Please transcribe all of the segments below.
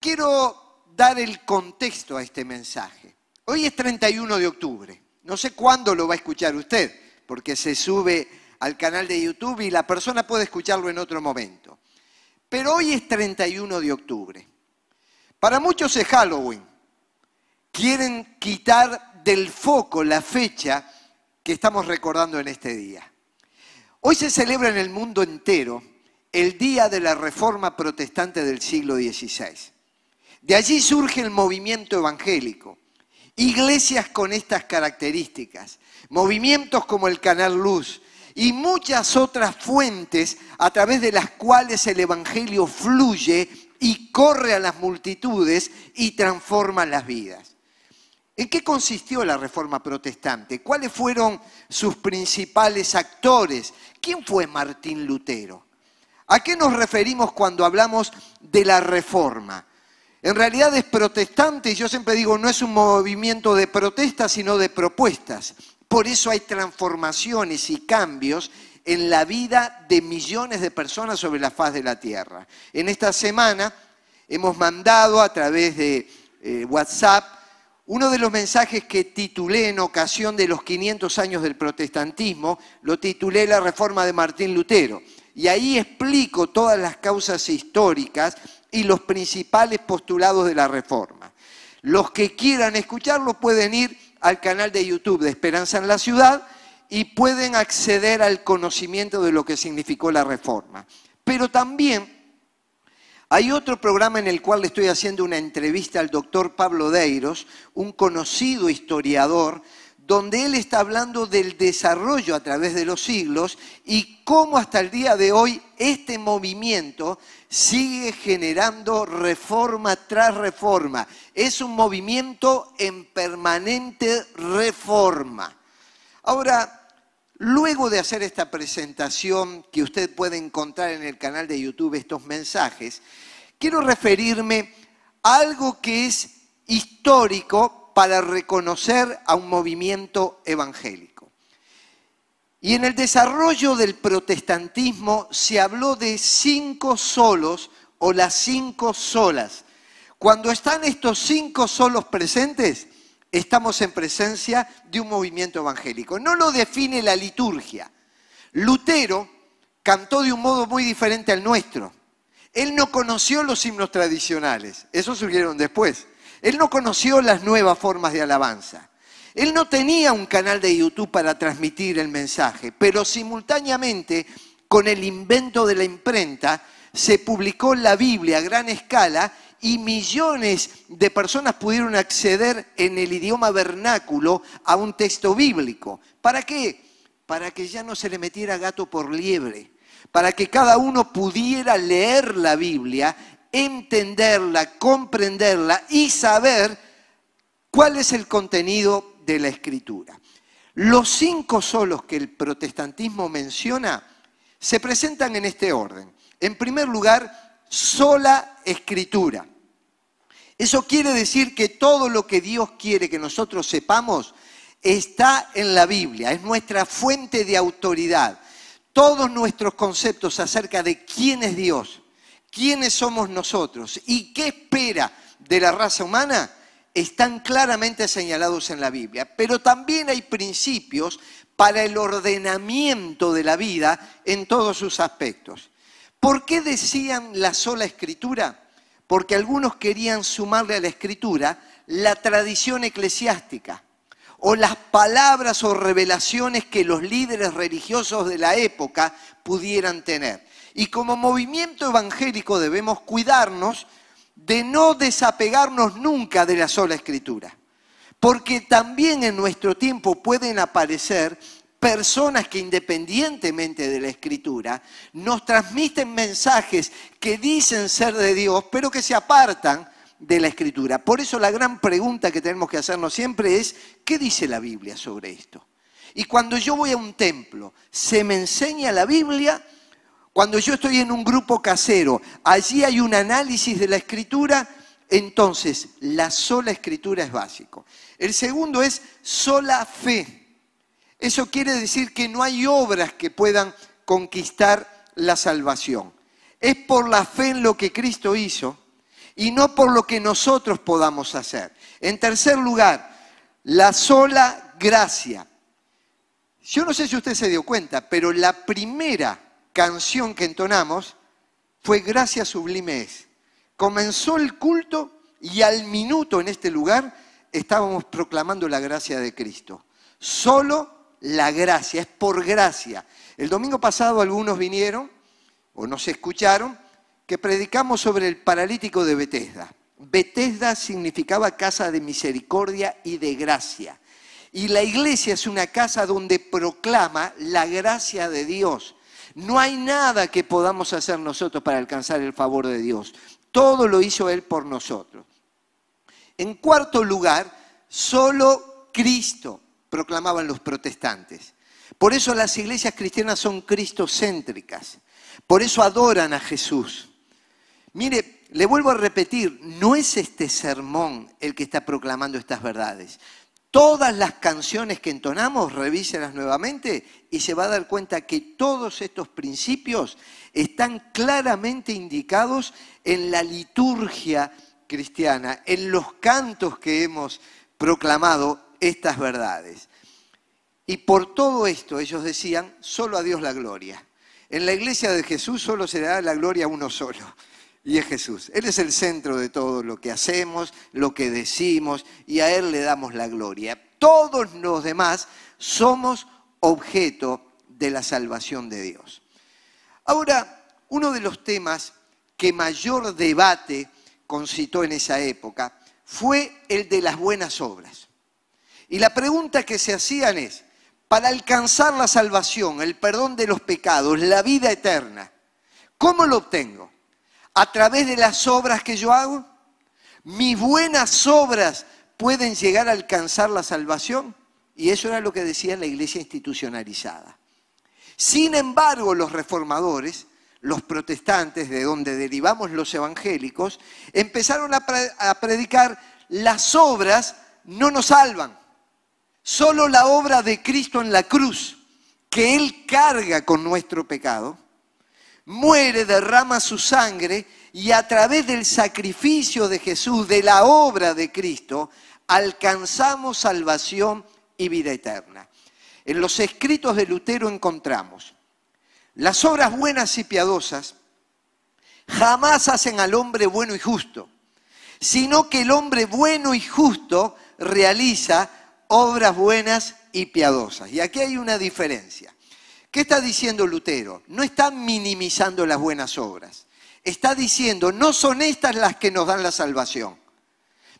Quiero dar el contexto a este mensaje. Hoy es 31 de octubre. No sé cuándo lo va a escuchar usted, porque se sube al canal de YouTube y la persona puede escucharlo en otro momento. Pero hoy es 31 de octubre. Para muchos es Halloween. Quieren quitar del foco la fecha que estamos recordando en este día. Hoy se celebra en el mundo entero el Día de la Reforma Protestante del siglo XVI. De allí surge el movimiento evangélico. Iglesias con estas características, movimientos como el Canal Luz y muchas otras fuentes a través de las cuales el Evangelio fluye y corre a las multitudes y transforma las vidas. ¿En qué consistió la Reforma Protestante? ¿Cuáles fueron sus principales actores? ¿Quién fue Martín Lutero? ¿A qué nos referimos cuando hablamos de la Reforma? En realidad es protestante y yo siempre digo, no es un movimiento de protestas, sino de propuestas. Por eso hay transformaciones y cambios en la vida de millones de personas sobre la faz de la tierra. En esta semana hemos mandado a través de eh, WhatsApp uno de los mensajes que titulé en ocasión de los 500 años del protestantismo, lo titulé La Reforma de Martín Lutero. Y ahí explico todas las causas históricas y los principales postulados de la reforma. Los que quieran escucharlo pueden ir al canal de YouTube de Esperanza en la Ciudad y pueden acceder al conocimiento de lo que significó la reforma. Pero también hay otro programa en el cual le estoy haciendo una entrevista al doctor Pablo Deiros, un conocido historiador donde él está hablando del desarrollo a través de los siglos y cómo hasta el día de hoy este movimiento sigue generando reforma tras reforma. Es un movimiento en permanente reforma. Ahora, luego de hacer esta presentación que usted puede encontrar en el canal de YouTube, estos mensajes, quiero referirme a algo que es histórico para reconocer a un movimiento evangélico. Y en el desarrollo del protestantismo se habló de cinco solos o las cinco solas. Cuando están estos cinco solos presentes, estamos en presencia de un movimiento evangélico. No lo define la liturgia. Lutero cantó de un modo muy diferente al nuestro. Él no conoció los himnos tradicionales, esos surgieron después. Él no conoció las nuevas formas de alabanza. Él no tenía un canal de YouTube para transmitir el mensaje, pero simultáneamente con el invento de la imprenta se publicó la Biblia a gran escala y millones de personas pudieron acceder en el idioma vernáculo a un texto bíblico. ¿Para qué? Para que ya no se le metiera gato por liebre, para que cada uno pudiera leer la Biblia entenderla, comprenderla y saber cuál es el contenido de la escritura. Los cinco solos que el protestantismo menciona se presentan en este orden. En primer lugar, sola escritura. Eso quiere decir que todo lo que Dios quiere que nosotros sepamos está en la Biblia, es nuestra fuente de autoridad. Todos nuestros conceptos acerca de quién es Dios, quiénes somos nosotros y qué espera de la raza humana están claramente señalados en la Biblia. Pero también hay principios para el ordenamiento de la vida en todos sus aspectos. ¿Por qué decían la sola escritura? Porque algunos querían sumarle a la escritura la tradición eclesiástica o las palabras o revelaciones que los líderes religiosos de la época pudieran tener. Y como movimiento evangélico debemos cuidarnos de no desapegarnos nunca de la sola escritura. Porque también en nuestro tiempo pueden aparecer personas que independientemente de la escritura nos transmiten mensajes que dicen ser de Dios, pero que se apartan de la escritura. Por eso la gran pregunta que tenemos que hacernos siempre es, ¿qué dice la Biblia sobre esto? Y cuando yo voy a un templo, ¿se me enseña la Biblia? Cuando yo estoy en un grupo casero, allí hay un análisis de la escritura, entonces la sola escritura es básico. El segundo es sola fe. Eso quiere decir que no hay obras que puedan conquistar la salvación. Es por la fe en lo que Cristo hizo y no por lo que nosotros podamos hacer. En tercer lugar, la sola gracia. Yo no sé si usted se dio cuenta, pero la primera canción que entonamos fue Gracia Sublime es. Comenzó el culto y al minuto en este lugar estábamos proclamando la gracia de Cristo. Solo la gracia, es por gracia. El domingo pasado algunos vinieron o nos escucharon que predicamos sobre el paralítico de Bethesda. Bethesda significaba casa de misericordia y de gracia. Y la iglesia es una casa donde proclama la gracia de Dios. No hay nada que podamos hacer nosotros para alcanzar el favor de Dios. Todo lo hizo Él por nosotros. En cuarto lugar, solo Cristo, proclamaban los protestantes. Por eso las iglesias cristianas son cristocéntricas. Por eso adoran a Jesús. Mire, le vuelvo a repetir, no es este sermón el que está proclamando estas verdades. Todas las canciones que entonamos, revíselas nuevamente y se va a dar cuenta que todos estos principios están claramente indicados en la liturgia cristiana, en los cantos que hemos proclamado estas verdades. Y por todo esto ellos decían, solo a Dios la gloria. En la iglesia de Jesús solo se da la gloria a uno solo y es Jesús. Él es el centro de todo lo que hacemos, lo que decimos, y a Él le damos la gloria. Todos los demás somos objeto de la salvación de Dios. Ahora, uno de los temas que mayor debate concitó en esa época fue el de las buenas obras. Y la pregunta que se hacían es, para alcanzar la salvación, el perdón de los pecados, la vida eterna, ¿cómo lo obtengo? A través de las obras que yo hago? ¿Mis buenas obras pueden llegar a alcanzar la salvación? Y eso era lo que decía la iglesia institucionalizada. Sin embargo, los reformadores, los protestantes, de donde derivamos los evangélicos, empezaron a, predicar las obras no nos salvan. Solo la obra de Cristo en la cruz, que Él carga con nuestro pecado, muere, derrama su sangre y a través del sacrificio de Jesús, de la obra de Cristo, alcanzamos salvación y vida eterna. En los escritos de Lutero encontramos, las obras buenas y piadosas jamás hacen al hombre bueno y justo, sino que el hombre bueno y justo realiza obras buenas y piadosas. Y aquí hay una diferencia. ¿Qué está diciendo Lutero? No está minimizando las buenas obras. Está diciendo, no son estas las que nos dan la salvación.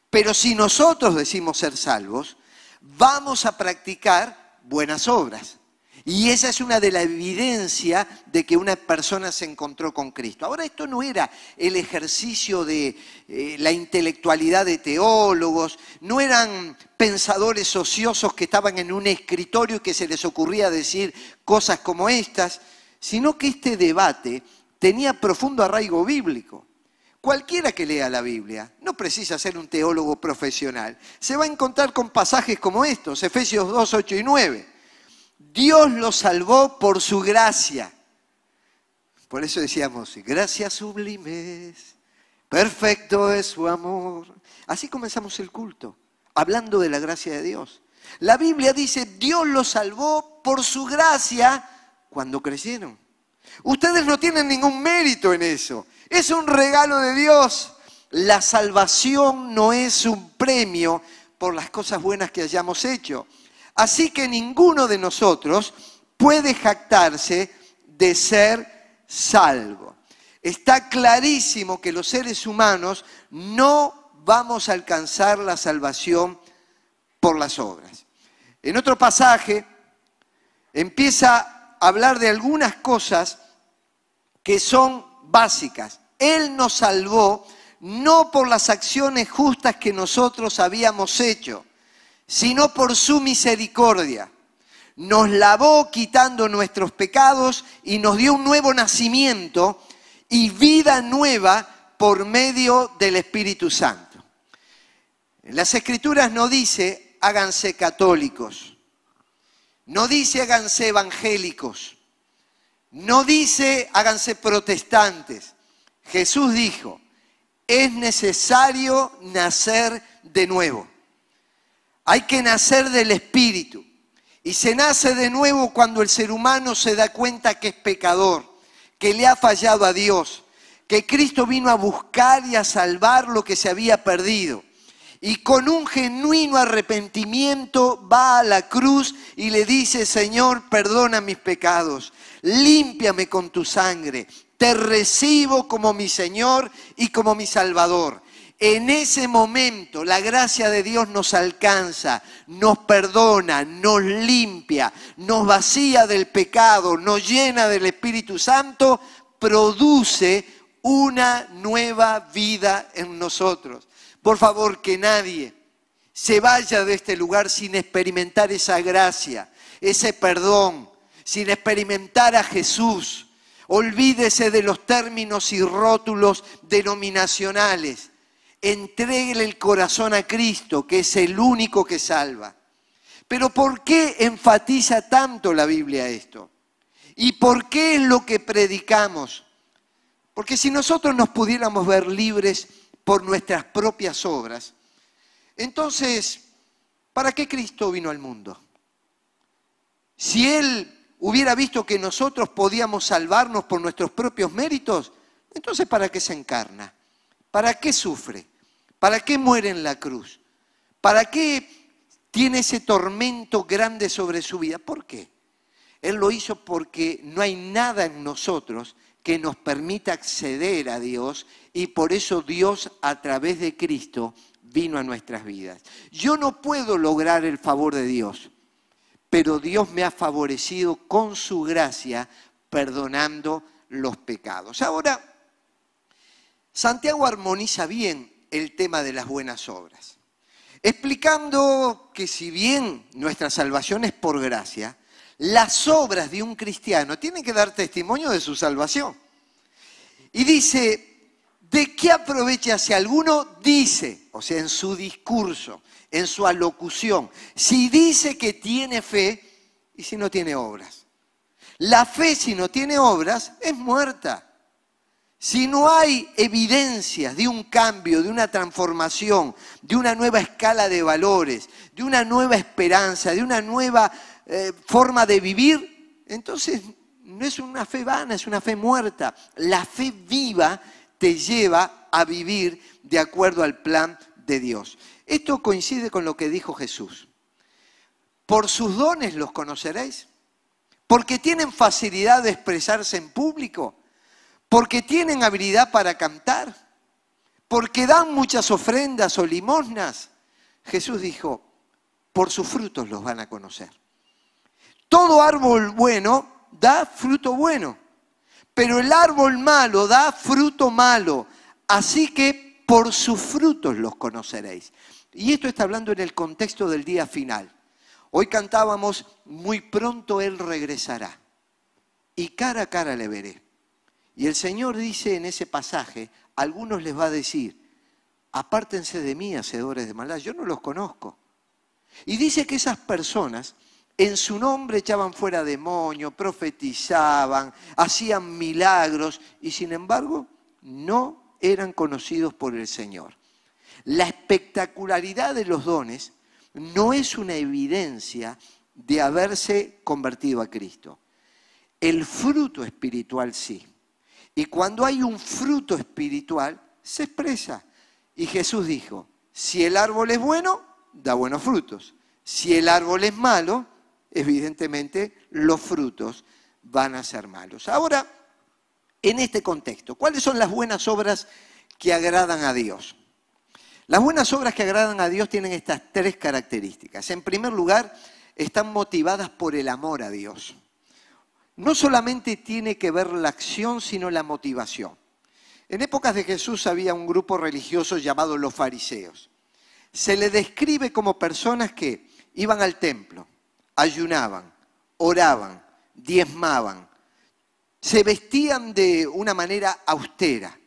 Pero si nosotros decimos ser salvos, vamos a practicar buenas obras. Y esa es una de la evidencia de que una persona se encontró con Cristo. Ahora, esto no era el ejercicio de eh, la intelectualidad de teólogos, no eran pensadores ociosos que estaban en un escritorio y que se les ocurría decir cosas como estas, sino que este debate tenía profundo arraigo bíblico. Cualquiera que lea la Biblia, no precisa ser un teólogo profesional, se va a encontrar con pasajes como estos, Efesios 2, 8 y 9 Dios lo salvó por su gracia. Por eso decíamos, gracias sublimes, perfecto es su amor. Así comenzamos el culto, hablando de la gracia de Dios. La Biblia dice, Dios lo salvó por su gracia cuando creyeron. Ustedes no tienen ningún mérito en eso. Es un regalo de Dios. La salvación no es un premio por las cosas buenas que hayamos hecho. Así que ninguno de nosotros puede jactarse de ser salvo. Está clarísimo que los seres humanos no vamos a alcanzar la salvación por las obras. En otro pasaje empieza a hablar de algunas cosas que son básicas. Él nos salvó no por las acciones justas que nosotros habíamos hecho, sino por su misericordia. Nos lavó quitando nuestros pecados y nos dio un nuevo nacimiento y vida nueva por medio del Espíritu Santo. Las Escrituras no dice háganse católicos, no dice háganse evangélicos, no dice háganse protestantes. Jesús dijo, es necesario nacer de nuevo. Hay que nacer del Espíritu. Y se nace de nuevo cuando el ser humano se da cuenta que es pecador, que le ha fallado a Dios, que Cristo vino a buscar y a salvar lo que se había perdido. Y con un genuino arrepentimiento va a la cruz y le dice, Señor, perdona mis pecados, límpiame con tu sangre, te recibo como mi Señor y como mi Salvador. En ese momento la gracia de Dios nos alcanza, nos perdona, nos limpia, nos vacía del pecado, nos llena del Espíritu Santo, produce una nueva vida en nosotros. Por favor, que nadie se vaya de este lugar sin experimentar esa gracia, ese perdón, sin experimentar a Jesús. Olvídese de los términos y rótulos denominacionales Entréguele el corazón a Cristo, que es el único que salva. Pero ¿por qué enfatiza tanto la Biblia esto? ¿Y por qué es lo que predicamos? Porque si nosotros nos pudiéramos ver libres por nuestras propias obras, entonces, ¿para qué Cristo vino al mundo? Si Él hubiera visto que nosotros podíamos salvarnos por nuestros propios méritos, entonces ¿para qué se encarna? ¿Para qué sufre? ¿Para qué muere en la cruz? ¿Para qué tiene ese tormento grande sobre su vida? ¿Por qué? Él lo hizo porque no hay nada en nosotros que nos permita acceder a Dios y por eso Dios a través de Cristo vino a nuestras vidas. Yo no puedo lograr el favor de Dios, pero Dios me ha favorecido con su gracia perdonando los pecados. Ahora, Santiago armoniza bien el tema de las buenas obras, explicando que si bien nuestra salvación es por gracia, las obras de un cristiano tienen que dar testimonio de su salvación. Y dice, ¿de qué aprovecha si alguno dice, o sea, en su discurso, en su alocución, si dice que tiene fe y si no tiene obras? La fe si no tiene obras es muerta. Si no hay evidencias de un cambio, de una transformación, de una nueva escala de valores, de una nueva esperanza, de una nueva eh, forma de vivir, entonces no es una fe vana, es una fe muerta. La fe viva te lleva a vivir de acuerdo al plan de Dios. Esto coincide con lo que dijo Jesús. Por sus dones los conoceréis, porque tienen facilidad de expresarse en público porque tienen habilidad para cantar, porque dan muchas ofrendas o limosnas. Jesús dijo, por sus frutos los van a conocer. Todo árbol bueno da fruto bueno, pero el árbol malo da fruto malo. Así que por sus frutos los conoceréis. Y esto está hablando en el contexto del día final. Hoy cantábamos, muy pronto Él regresará y cara a cara le veré. Y el Señor dice en ese pasaje, algunos les va a decir, apártense de mí, hacedores de maldad, yo no los conozco. Y dice que esas personas en su nombre echaban fuera demonios, profetizaban, hacían milagros y sin embargo no eran conocidos por el Señor. La espectacularidad de los dones no es una evidencia de haberse convertido a Cristo. El fruto espiritual sí. Y cuando hay un fruto espiritual, se expresa. Y Jesús dijo, si el árbol es bueno, da buenos frutos. Si el árbol es malo, evidentemente los frutos van a ser malos. Ahora, en este contexto, ¿cuáles son las buenas obras que agradan a Dios? Las buenas obras que agradan a Dios tienen estas tres características. En primer lugar, están motivadas por el amor a Dios no solamente tiene que ver la acción, sino la motivación. En épocas de Jesús había un grupo religioso llamado los fariseos. Se le describe como personas que iban al templo, ayunaban, oraban, diezmaban, se vestían de una manera austera.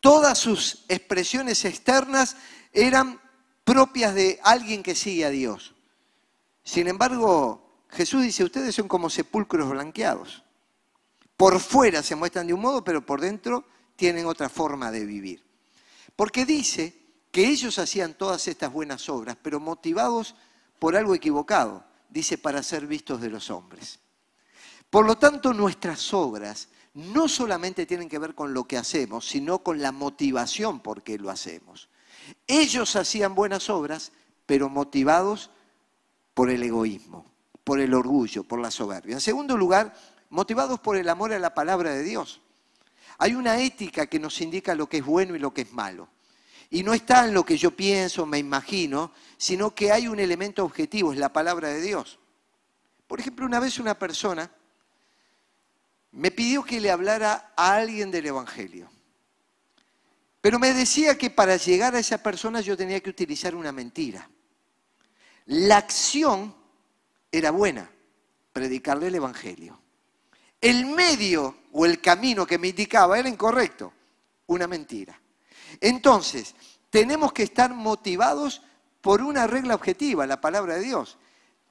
Todas sus expresiones externas eran propias de alguien que sigue a Dios. Sin embargo, Jesús dice, ustedes son como sepulcros blanqueados. Por fuera se muestran de un modo, pero por dentro tienen otra forma de vivir. Porque dice que ellos hacían todas estas buenas obras, pero motivados por algo equivocado. Dice, para ser vistos de los hombres. Por lo tanto, nuestras obras no solamente tienen que ver con lo que hacemos, sino con la motivación por qué lo hacemos. Ellos hacían buenas obras, pero motivados por el egoísmo, por el orgullo, por la soberbia. En segundo lugar, motivados por el amor a la palabra de Dios. Hay una ética que nos indica lo que es bueno y lo que es malo. Y no está en lo que yo pienso, me imagino, sino que hay un elemento objetivo, es la palabra de Dios. Por ejemplo, una vez una persona me pidió que le hablara a alguien del Evangelio. Pero me decía que para llegar a esa persona yo tenía que utilizar una mentira. La acción era buena, predicarle el Evangelio. El medio o el camino que me indicaba era incorrecto, una mentira. Entonces, tenemos que estar motivados por una regla objetiva, la palabra de Dios.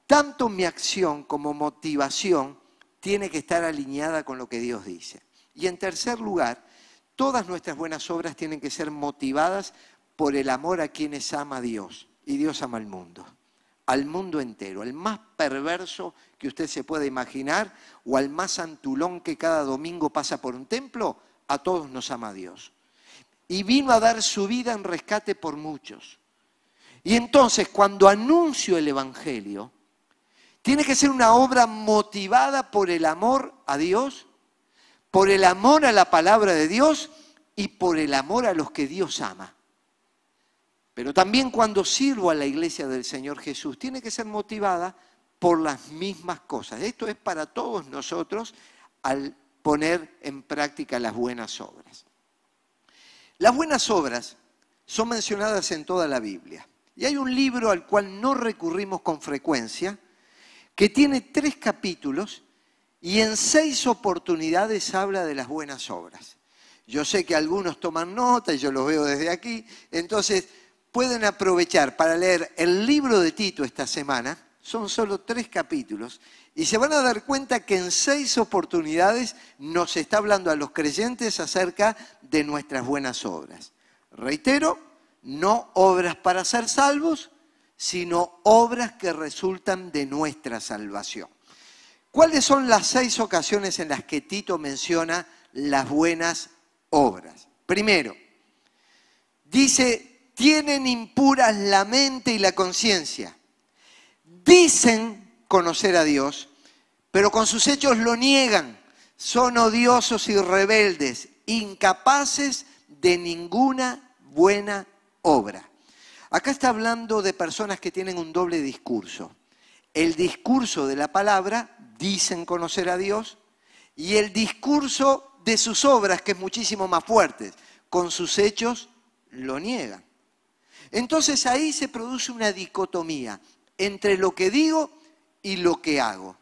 Tanto mi acción como motivación tiene que estar alineada con lo que Dios dice. Y en tercer lugar, todas nuestras buenas obras tienen que ser motivadas por el amor a quienes ama Dios. Y Dios ama al mundo al mundo entero, al más perverso que usted se pueda imaginar o al más antulón que cada domingo pasa por un templo, a todos nos ama Dios. Y vino a dar su vida en rescate por muchos. Y entonces cuando anuncio el Evangelio, tiene que ser una obra motivada por el amor a Dios, por el amor a la palabra de Dios y por el amor a los que Dios ama. Pero también cuando sirvo a la iglesia del Señor Jesús, tiene que ser motivada por las mismas cosas. Esto es para todos nosotros al poner en práctica las buenas obras. Las buenas obras son mencionadas en toda la Biblia. Y hay un libro al cual no recurrimos con frecuencia, que tiene tres capítulos y en seis oportunidades habla de las buenas obras. Yo sé que algunos toman nota y yo los veo desde aquí, entonces pueden aprovechar para leer el libro de Tito esta semana, son solo tres capítulos, y se van a dar cuenta que en seis oportunidades nos está hablando a los creyentes acerca de nuestras buenas obras. Reitero, no obras para ser salvos, sino obras que resultan de nuestra salvación. ¿Cuáles son las seis ocasiones en las que Tito menciona las buenas obras? Primero, dice tienen impuras la mente y la conciencia. Dicen conocer a Dios, pero con sus hechos lo niegan. Son odiosos y rebeldes, incapaces de ninguna buena obra. Acá está hablando de personas que tienen un doble discurso. El discurso de la palabra, dicen conocer a Dios, y el discurso de sus obras, que es muchísimo más fuerte. Con sus hechos lo niegan. Entonces ahí se produce una dicotomía entre lo que digo y lo que hago.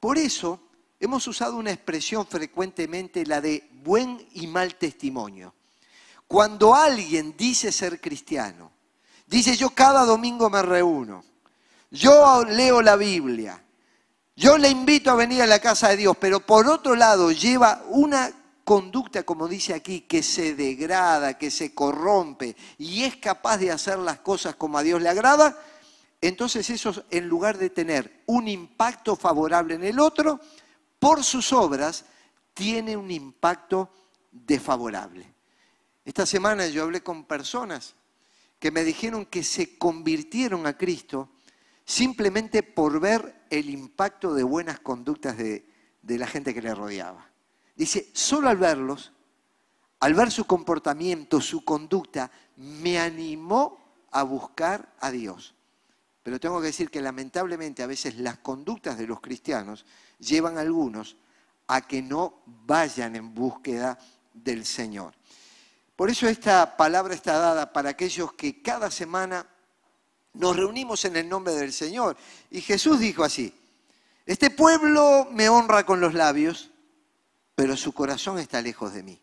Por eso hemos usado una expresión frecuentemente, la de buen y mal testimonio. Cuando alguien dice ser cristiano, dice yo cada domingo me reúno, yo leo la Biblia, yo le invito a venir a la casa de Dios, pero por otro lado lleva una conducta, como dice aquí, que se degrada, que se corrompe y es capaz de hacer las cosas como a Dios le agrada, entonces eso en lugar de tener un impacto favorable en el otro, por sus obras tiene un impacto desfavorable. Esta semana yo hablé con personas que me dijeron que se convirtieron a Cristo simplemente por ver el impacto de buenas conductas de, de la gente que le rodeaba. Dice, solo al verlos, al ver su comportamiento, su conducta, me animó a buscar a Dios. Pero tengo que decir que lamentablemente a veces las conductas de los cristianos llevan a algunos a que no vayan en búsqueda del Señor. Por eso esta palabra está dada para aquellos que cada semana nos reunimos en el nombre del Señor. Y Jesús dijo así, este pueblo me honra con los labios, pero su corazón está lejos de mí.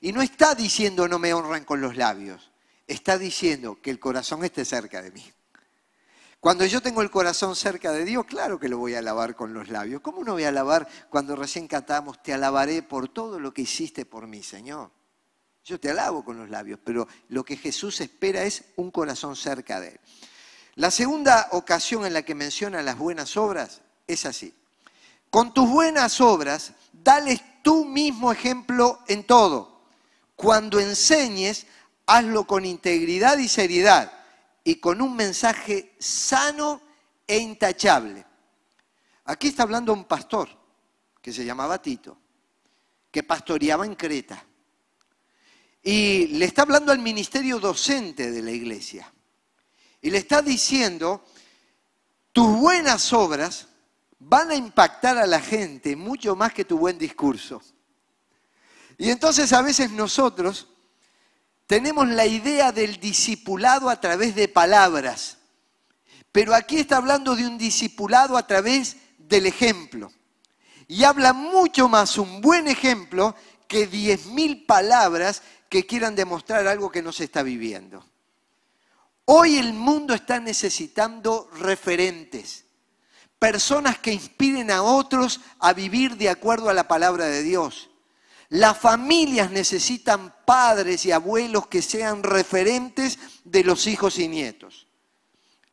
Y no está diciendo no me honran con los labios, está diciendo que el corazón esté cerca de mí. Cuando yo tengo el corazón cerca de Dios, claro que lo voy a alabar con los labios. ¿Cómo no voy a alabar cuando recién cantamos, te alabaré por todo lo que hiciste por mí, Señor? Yo te alabo con los labios, pero lo que Jesús espera es un corazón cerca de Él. La segunda ocasión en la que menciona las buenas obras es así. Con tus buenas obras, dales tú mismo ejemplo en todo. Cuando enseñes, hazlo con integridad y seriedad y con un mensaje sano e intachable. Aquí está hablando un pastor que se llamaba Tito, que pastoreaba en Creta. Y le está hablando al ministerio docente de la iglesia. Y le está diciendo, tus buenas obras van a impactar a la gente mucho más que tu buen discurso. Y entonces a veces nosotros tenemos la idea del discipulado a través de palabras, pero aquí está hablando de un discipulado a través del ejemplo. Y habla mucho más un buen ejemplo que diez mil palabras que quieran demostrar algo que no se está viviendo. Hoy el mundo está necesitando referentes, personas que inspiren a otros a vivir de acuerdo a la palabra de Dios. Las familias necesitan padres y abuelos que sean referentes de los hijos y nietos.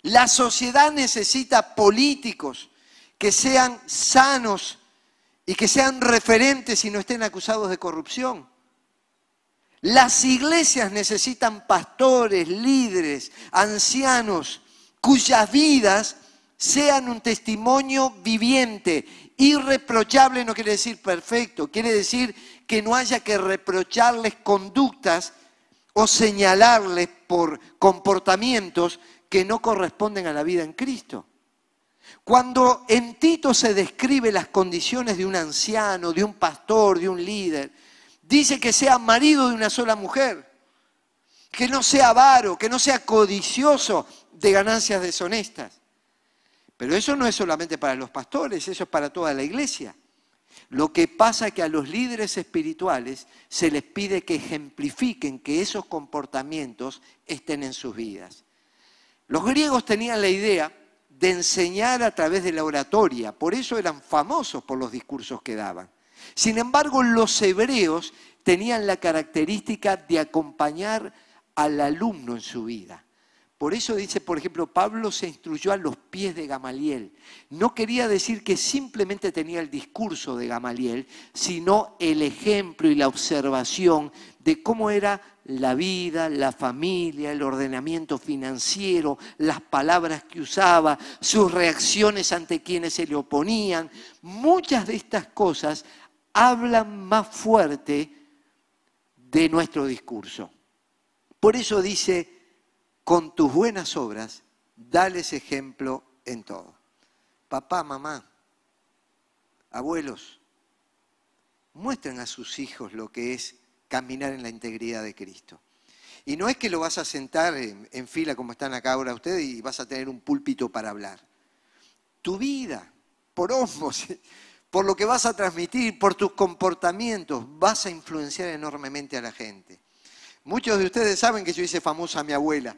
La sociedad necesita políticos que sean sanos y que sean referentes y no estén acusados de corrupción. Las iglesias necesitan pastores, líderes, ancianos, cuyas vidas sean un testimonio viviente. Irreprochable no quiere decir perfecto, quiere decir que no haya que reprocharles conductas o señalarles por comportamientos que no corresponden a la vida en Cristo. Cuando en Tito se describe las condiciones de un anciano, de un pastor, de un líder, dice que sea marido de una sola mujer, que no sea avaro, que no sea codicioso de ganancias deshonestas. Pero eso no es solamente para los pastores, eso es para toda la iglesia. Lo que pasa es que a los líderes espirituales se les pide que ejemplifiquen que esos comportamientos estén en sus vidas. Los griegos tenían la idea de enseñar a través de la oratoria, por eso eran famosos por los discursos que daban. Sin embargo, los hebreos tenían la característica de acompañar al alumno en su vida. Por eso dice, por ejemplo, Pablo se instruyó a los pies de Gamaliel. No quería decir que simplemente tenía el discurso de Gamaliel, sino el ejemplo y la observación de cómo era la vida, la familia, el ordenamiento financiero, las palabras que usaba, sus reacciones ante quienes se le oponían. Muchas de estas cosas hablan más fuerte de nuestro discurso. Por eso dice, con tus buenas obras, dales ejemplo en todo. Papá, mamá, abuelos, muestren a sus hijos lo que es caminar en la integridad de Cristo. Y no es que lo vas a sentar en, fila como están acá ahora ustedes y vas a tener un púlpito para hablar. Tu vida, por osmos, por lo que vas a transmitir, por tus comportamientos, vas a influenciar enormemente a la gente. Muchos de ustedes saben que yo hice famosa a mi abuela.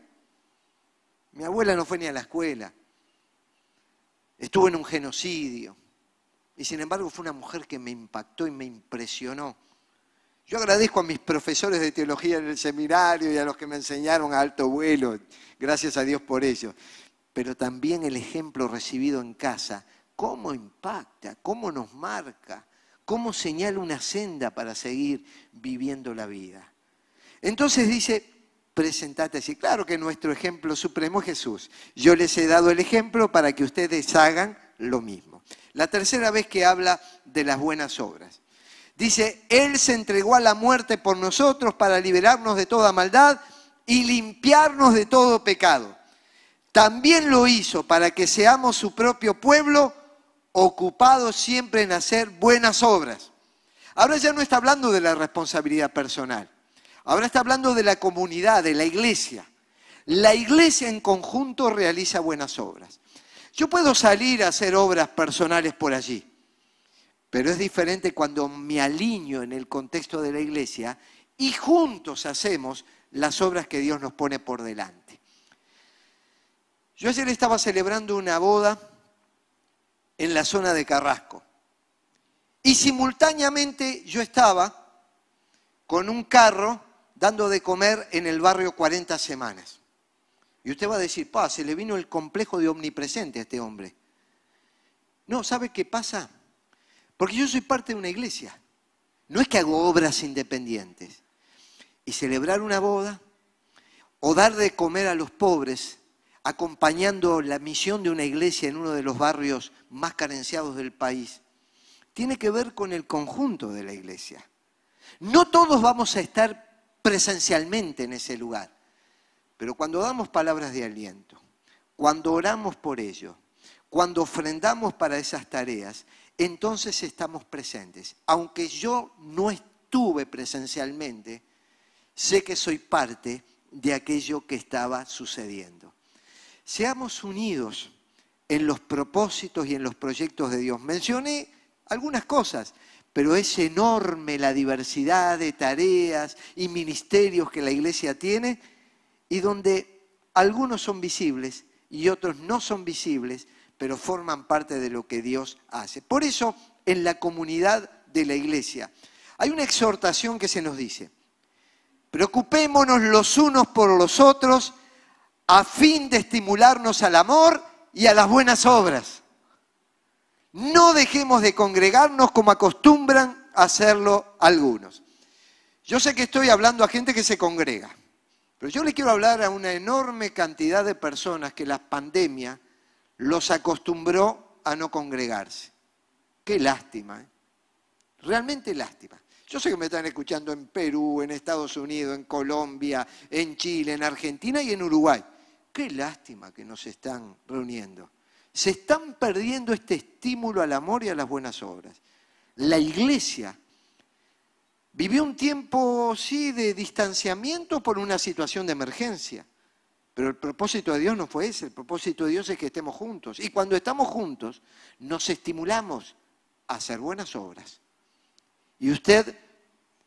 Mi abuela no fue ni a la escuela. Estuvo en un genocidio. Y sin embargo fue una mujer que me impactó y me impresionó. Yo agradezco a mis profesores de teología en el seminario y a los que me enseñaron a alto vuelo. Gracias a Dios por ello. Pero también el ejemplo recibido en casa, cómo impacta, cómo nos marca, cómo señala una senda para seguir viviendo la vida. Entonces dice, presentate así. Claro que nuestro ejemplo supremo es Jesús. Yo les he dado el ejemplo para que ustedes hagan lo mismo. La tercera vez que habla de las buenas obras. Dice, Él se entregó a la muerte por nosotros para liberarnos de toda maldad y limpiarnos de todo pecado. También lo hizo para que seamos su propio pueblo, ocupados siempre en hacer buenas obras. Ahora ya no está hablando de la responsabilidad personal. Ahora está hablando de la comunidad, de la iglesia. La iglesia en conjunto realiza buenas obras. Yo puedo salir a hacer obras personales por allí, pero es diferente cuando me alineo en el contexto de la iglesia y juntos hacemos las obras que Dios nos pone por delante. Yo ayer estaba celebrando una boda en la zona de Carrasco y simultáneamente yo estaba con un carro dando de comer en el barrio 40 semanas. Y usted va a decir, pa, se le vino el complejo de omnipresente a este hombre. No, ¿sabe qué pasa? Porque yo soy parte de una iglesia. No es que hago obras independientes. Y celebrar una boda o dar de comer a los pobres, acompañando la misión de una iglesia en uno de los barrios más carenciados del país, tiene que ver con el conjunto de la iglesia. No todos vamos a estar presencialmente en ese lugar, pero cuando damos palabras de aliento, cuando oramos por ello, cuando ofrendamos para esas tareas, entonces estamos presentes. Aunque yo no estuve presencialmente, sé que soy parte de aquello que estaba sucediendo. Seamos unidos en los propósitos y en los proyectos de Dios. Mencioné algunas cosas, pero es enorme la diversidad de tareas y ministerios que la iglesia tiene y donde algunos son visibles y otros no son visibles, pero forman parte de lo que Dios hace. Por eso, en la comunidad de la iglesia, hay una exhortación que se nos dice, preocupémonos los unos por los otros a fin de estimularnos al amor y a las buenas obras. No dejemos de congregarnos como acostumbran hacerlo algunos. Yo sé que estoy hablando a gente que se congrega, pero yo le quiero hablar a una enorme cantidad de personas que la pandemia los acostumbró a no congregarse. Qué lástima, ¿eh? realmente lástima. Yo sé que me están escuchando en Perú, en Estados Unidos, en Colombia, en Chile, en Argentina y en Uruguay. Qué lástima que nos están reuniendo. Se están perdiendo este estímulo al amor y a las buenas obras. La iglesia vivió un tiempo, sí, de distanciamiento por una situación de emergencia. Pero el propósito de Dios no fue ese, el propósito de Dios es que estemos juntos. Y cuando estamos juntos, nos estimulamos a hacer buenas obras. Y usted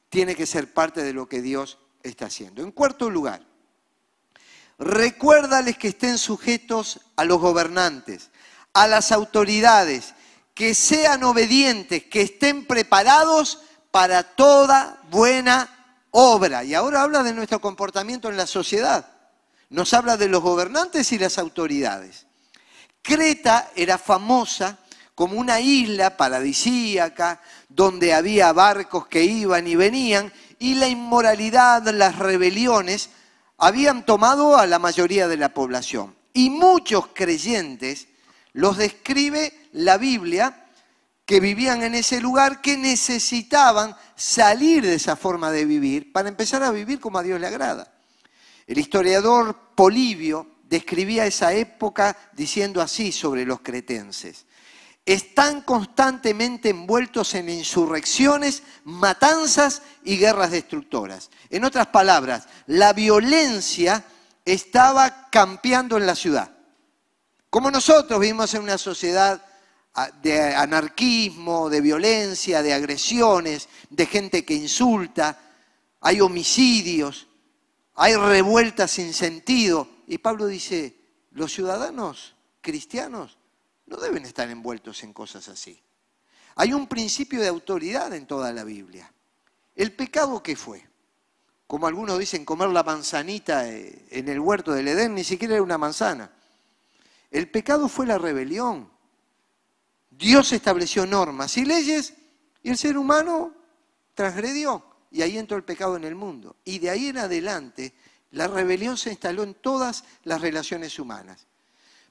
tiene que ser parte de lo que Dios está haciendo. En cuarto lugar, recuérdales que estén sujetos a los gobernantes, a las autoridades, que sean obedientes, que estén preparados para toda buena obra. Y ahora habla de nuestro comportamiento en la sociedad nos habla de los gobernantes y las autoridades. Creta era famosa como una isla paradisíaca donde había barcos que iban y venían y la inmoralidad, las rebeliones habían tomado a la mayoría de la población. Y muchos creyentes los describe la Biblia que vivían en ese lugar, que necesitaban salir de esa forma de vivir para empezar a vivir como a Dios le agrada. El historiador Polibio describía esa época diciendo así sobre los cretenses. Están constantemente envueltos en insurrecciones, matanzas y guerras destructoras. En otras palabras, la violencia estaba campeando en la ciudad. Como nosotros vivimos en una sociedad ah, de anarquismo, de violencia, de agresiones, de gente que insulta, hay homicidios hay revueltas sin sentido. Y Pablo dice, los ciudadanos cristianos no deben estar envueltos en cosas así. Hay un principio de autoridad en toda la Biblia. ¿El pecado qué fue? Como algunos dicen, comer la manzanita eh, en el huerto del Edén, ni siquiera era una manzana. El pecado fue la rebelión. Dios estableció normas y leyes y el ser humano transgredió y ahí entró el pecado en el mundo. Y de ahí en adelante la rebelión se instaló en todas las relaciones humanas.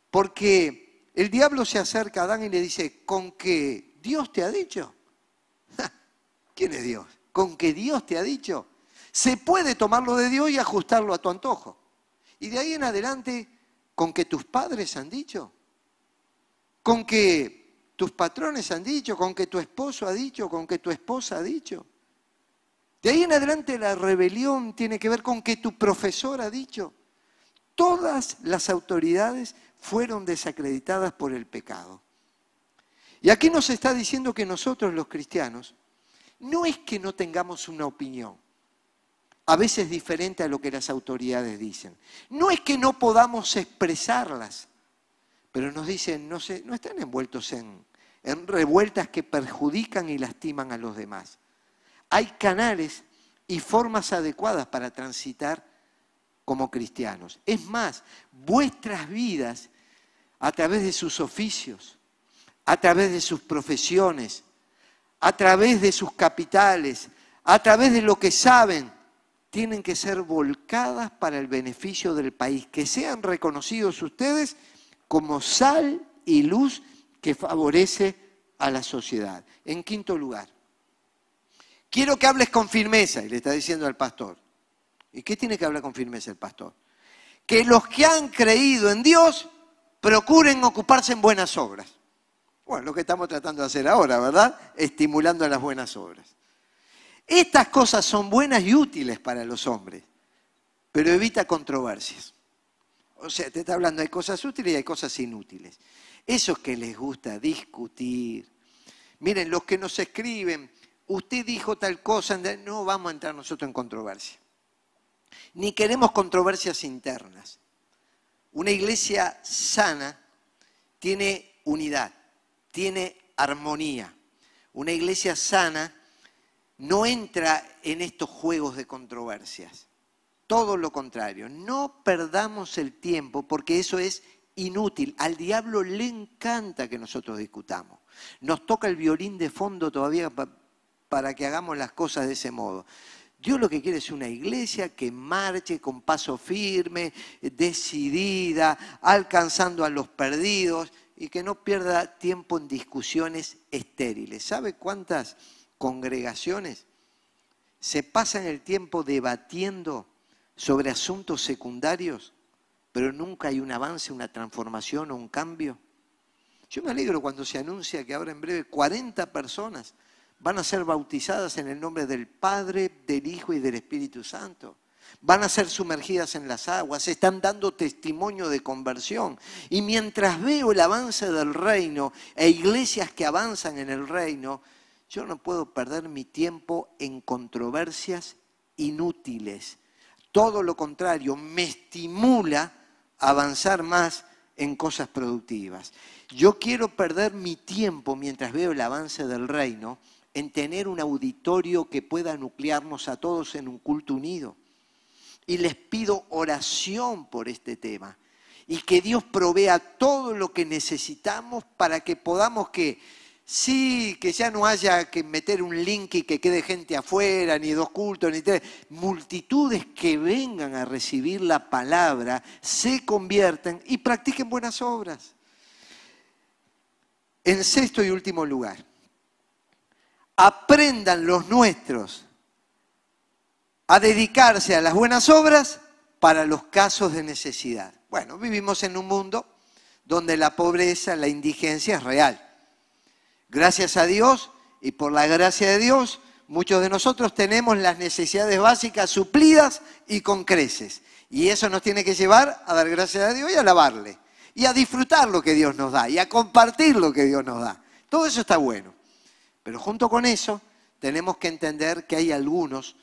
Porque el diablo se acerca a Adán y le dice, ¿con que Dios te ha dicho? ¿Quién es Dios? ¿Con que Dios te ha dicho? Se puede tomarlo de Dios y ajustarlo a tu antojo. Y de ahí en adelante, ¿con que tus padres han dicho? ¿Con que tus patrones han dicho? ¿Con que tu esposo ha dicho? ¿Con que tu esposa ha dicho? De ahí en adelante la rebelión tiene que ver con que tu profesor ha dicho. Todas las autoridades fueron desacreditadas por el pecado. Y aquí nos está diciendo que nosotros los cristianos no es que no tengamos una opinión, a veces diferente a lo que las autoridades dicen. No es que no podamos expresarlas, pero nos dicen, no, no están envueltos en, en revueltas que perjudican y lastiman a los demás hay canales y formas adecuadas para transitar como cristianos. Es más, vuestras vidas a través de sus oficios, a través de sus profesiones, a través de sus capitales, a través de lo que saben, tienen que ser volcadas para el beneficio del país, que sean reconocidos ustedes como sal y luz que favorece a la sociedad. En quinto lugar, quiero que hables con firmeza, y le está diciendo al pastor. ¿Y qué tiene que hablar con firmeza el pastor? Que los que han creído en Dios procuren ocuparse en buenas obras. Bueno, lo que estamos tratando de hacer ahora, ¿verdad? Estimulando las buenas obras. Estas cosas son buenas y útiles para los hombres, pero evita controversias. O sea, te está hablando, hay cosas útiles y hay cosas inútiles. Esos que les gusta discutir. Miren, los que nos escriben, usted dijo tal cosa, no vamos a entrar nosotros en controversia. Ni queremos controversias internas. Una iglesia sana tiene unidad, tiene armonía. Una iglesia sana no entra en estos juegos de controversias. Todo lo contrario, no perdamos el tiempo porque eso es inútil. Al diablo le encanta que nosotros discutamos. Nos toca el violín de fondo todavía para que hagamos las cosas de ese modo. Dios lo que quiere es una iglesia que marche con paso firme, decidida, alcanzando a los perdidos y que no pierda tiempo en discusiones estériles. ¿Sabe cuántas congregaciones se pasan el tiempo debatiendo sobre asuntos secundarios, pero nunca hay un avance, una transformación o un cambio. Yo me alegro cuando se anuncia que ahora en breve 40 personas van a ser bautizadas en el nombre del Padre, del Hijo y del Espíritu Santo. Van a ser sumergidas en las aguas, están dando testimonio de conversión. Y mientras veo el avance del reino e iglesias que avanzan en el reino, yo no puedo perder mi tiempo en controversias inútiles. Todo lo contrario, me estimula a avanzar más en cosas productivas. Yo quiero perder mi tiempo mientras veo el avance del reino en tener un auditorio que pueda nuclearnos a todos en un culto unido. Y les pido oración por este tema y que Dios provea todo lo que necesitamos para que podamos que Sí, que ya no haya que meter un link y que quede gente afuera, ni dos cultos, ni tres. Multitudes que vengan a recibir la palabra, se convierten y practiquen buenas obras. En sexto y último lugar, aprendan los nuestros a dedicarse a las buenas obras para los casos de necesidad. Bueno, vivimos en un mundo donde la pobreza, la indigencia es real. Gracias a Dios y por la gracia de Dios, muchos de nosotros tenemos las necesidades básicas suplidas y con creces. Y eso nos tiene que llevar a dar gracias a Dios y a alabarle. Y a disfrutar lo que Dios nos da. Y a compartir lo que Dios nos da. Todo eso está bueno. Pero junto con eso, tenemos que entender que hay algunos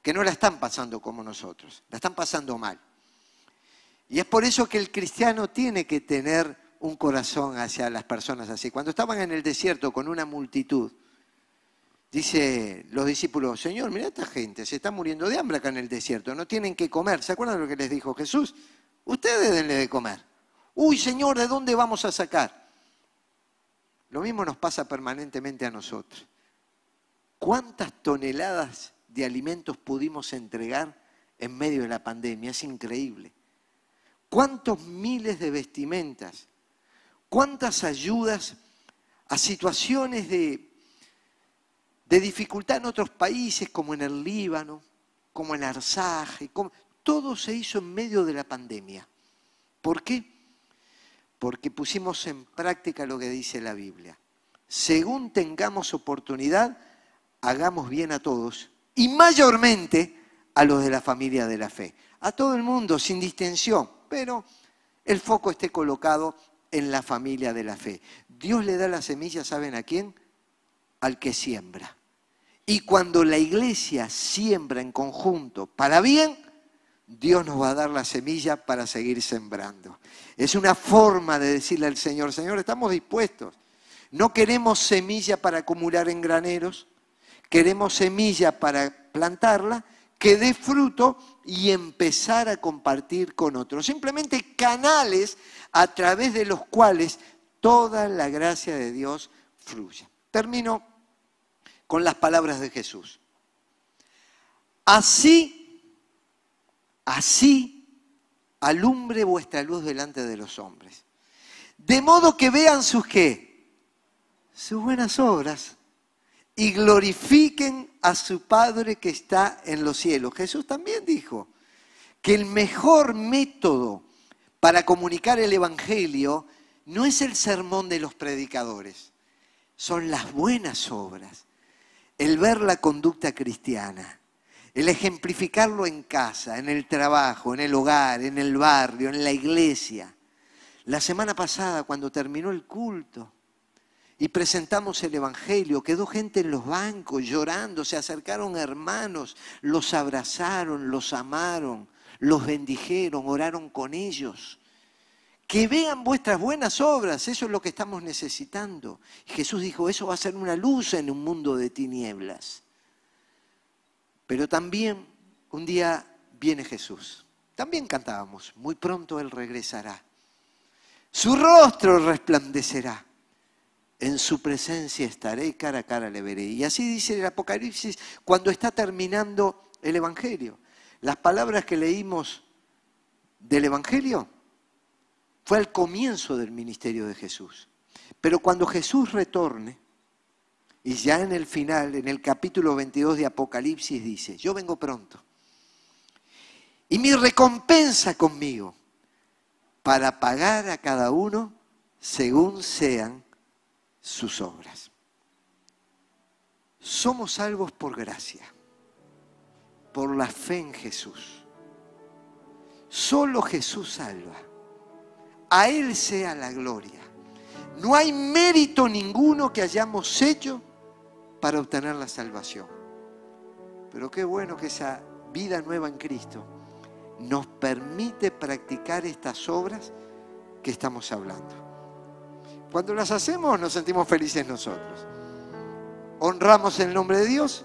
que no la están pasando como nosotros. La están pasando mal. Y es por eso que el cristiano tiene que tener un corazón hacia las personas así. Cuando estaban en el desierto con una multitud, dice los discípulos, Señor, mira esta gente, se está muriendo de hambre acá en el desierto, no tienen que comer. ¿Se acuerdan de lo que les dijo Jesús? Ustedes denle de comer. Uy, Señor, ¿de dónde vamos a sacar? Lo mismo nos pasa permanentemente a nosotros. ¿Cuántas toneladas de alimentos pudimos entregar en medio de la pandemia? Es increíble. ¿Cuántos miles de vestimentas cuántas ayudas a situaciones de, de dificultad en otros países, como en el Líbano, como en Arsaje, todo se hizo en medio de la pandemia. ¿Por qué? Porque pusimos en práctica lo que dice la Biblia. Según tengamos oportunidad, hagamos bien a todos y mayormente a los de la familia de la fe. A todo el mundo, sin distensión, pero el foco esté colocado en la familia de la fe. Dios le da la semilla, ¿saben a quién? Al que siembra. Y cuando la iglesia siembra en conjunto para bien, Dios nos va a dar la semilla para seguir sembrando. Es una forma de decirle al Señor, Señor, estamos dispuestos. No queremos semilla para acumular en graneros, queremos semilla para plantarla, que dé fruto y empezar a compartir con otros. Simplemente canales a través de los cuales toda la gracia de Dios fluye. Termino con las palabras de Jesús. Así, así alumbre vuestra luz delante de los hombres. De modo que vean sus qué? Sus buenas obras y glorifiquen a su Padre que está en los cielos. Jesús también dijo que el mejor método para comunicar el Evangelio no es el sermón de los predicadores, son las buenas obras, el ver la conducta cristiana, el ejemplificarlo en casa, en el trabajo, en el hogar, en el barrio, en la iglesia. La semana pasada, cuando terminó el culto, y presentamos el Evangelio. Quedó gente en los bancos llorando, se acercaron hermanos, los abrazaron, los amaron, los bendijeron, oraron con ellos. Que vean vuestras buenas obras, eso es lo que estamos necesitando. Jesús dijo, eso va a ser una luz en un mundo de tinieblas. Pero también un día viene Jesús. También cantábamos, muy pronto Él regresará. Su rostro resplandecerá en su presencia estaré, cara a cara le veré. Y así dice el Apocalipsis cuando está terminando el Evangelio. Las palabras que leímos del Evangelio fue al comienzo del ministerio de Jesús. Pero cuando Jesús retorne, y ya en el final, en el capítulo 22 de Apocalipsis dice, yo vengo pronto. Y mi recompensa conmigo para pagar a cada uno según sean sus obras. Somos salvos por gracia, por la fe en Jesús. Solo Jesús salva. A Él sea la gloria. No hay mérito ninguno que hayamos hecho para obtener la salvación. Pero qué bueno que esa vida nueva en Cristo nos permite practicar estas obras que estamos hablando. Cuando las hacemos nos sentimos felices nosotros. Honramos el nombre de Dios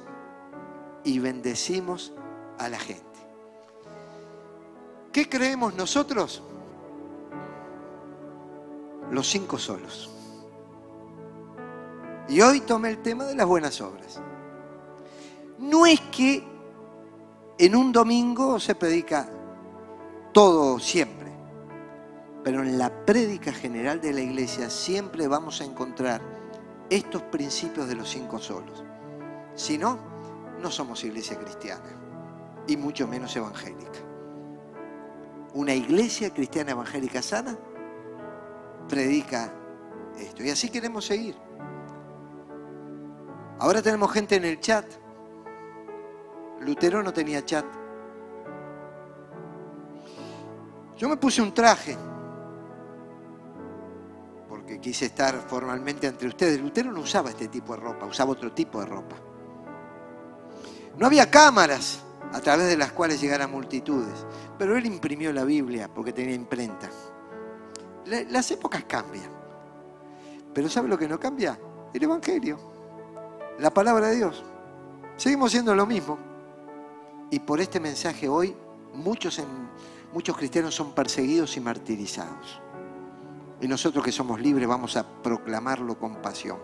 y bendecimos a la gente. ¿Qué creemos nosotros? Los cinco solos. Y hoy tomé el tema de las buenas obras. No es que en un domingo se predica todo siempre. Pero en la prédica general de la iglesia siempre vamos a encontrar estos principios de los cinco solos. Si no, no somos iglesia cristiana y mucho menos evangélica. Una iglesia cristiana evangélica sana predica esto. Y así queremos seguir. Ahora tenemos gente en el chat. Lutero no tenía chat. Yo me puse un traje quise estar formalmente entre ustedes. Lutero no usaba este tipo de ropa, usaba otro tipo de ropa. No había cámaras a través de las cuales llegaran multitudes, pero él imprimió la Biblia porque tenía imprenta. Las épocas cambian, pero ¿sabe lo que no cambia? El Evangelio, la palabra de Dios. Seguimos siendo lo mismo. Y por este mensaje hoy muchos, muchos cristianos son perseguidos y martirizados. Y nosotros que somos libres vamos a proclamarlo con pasión.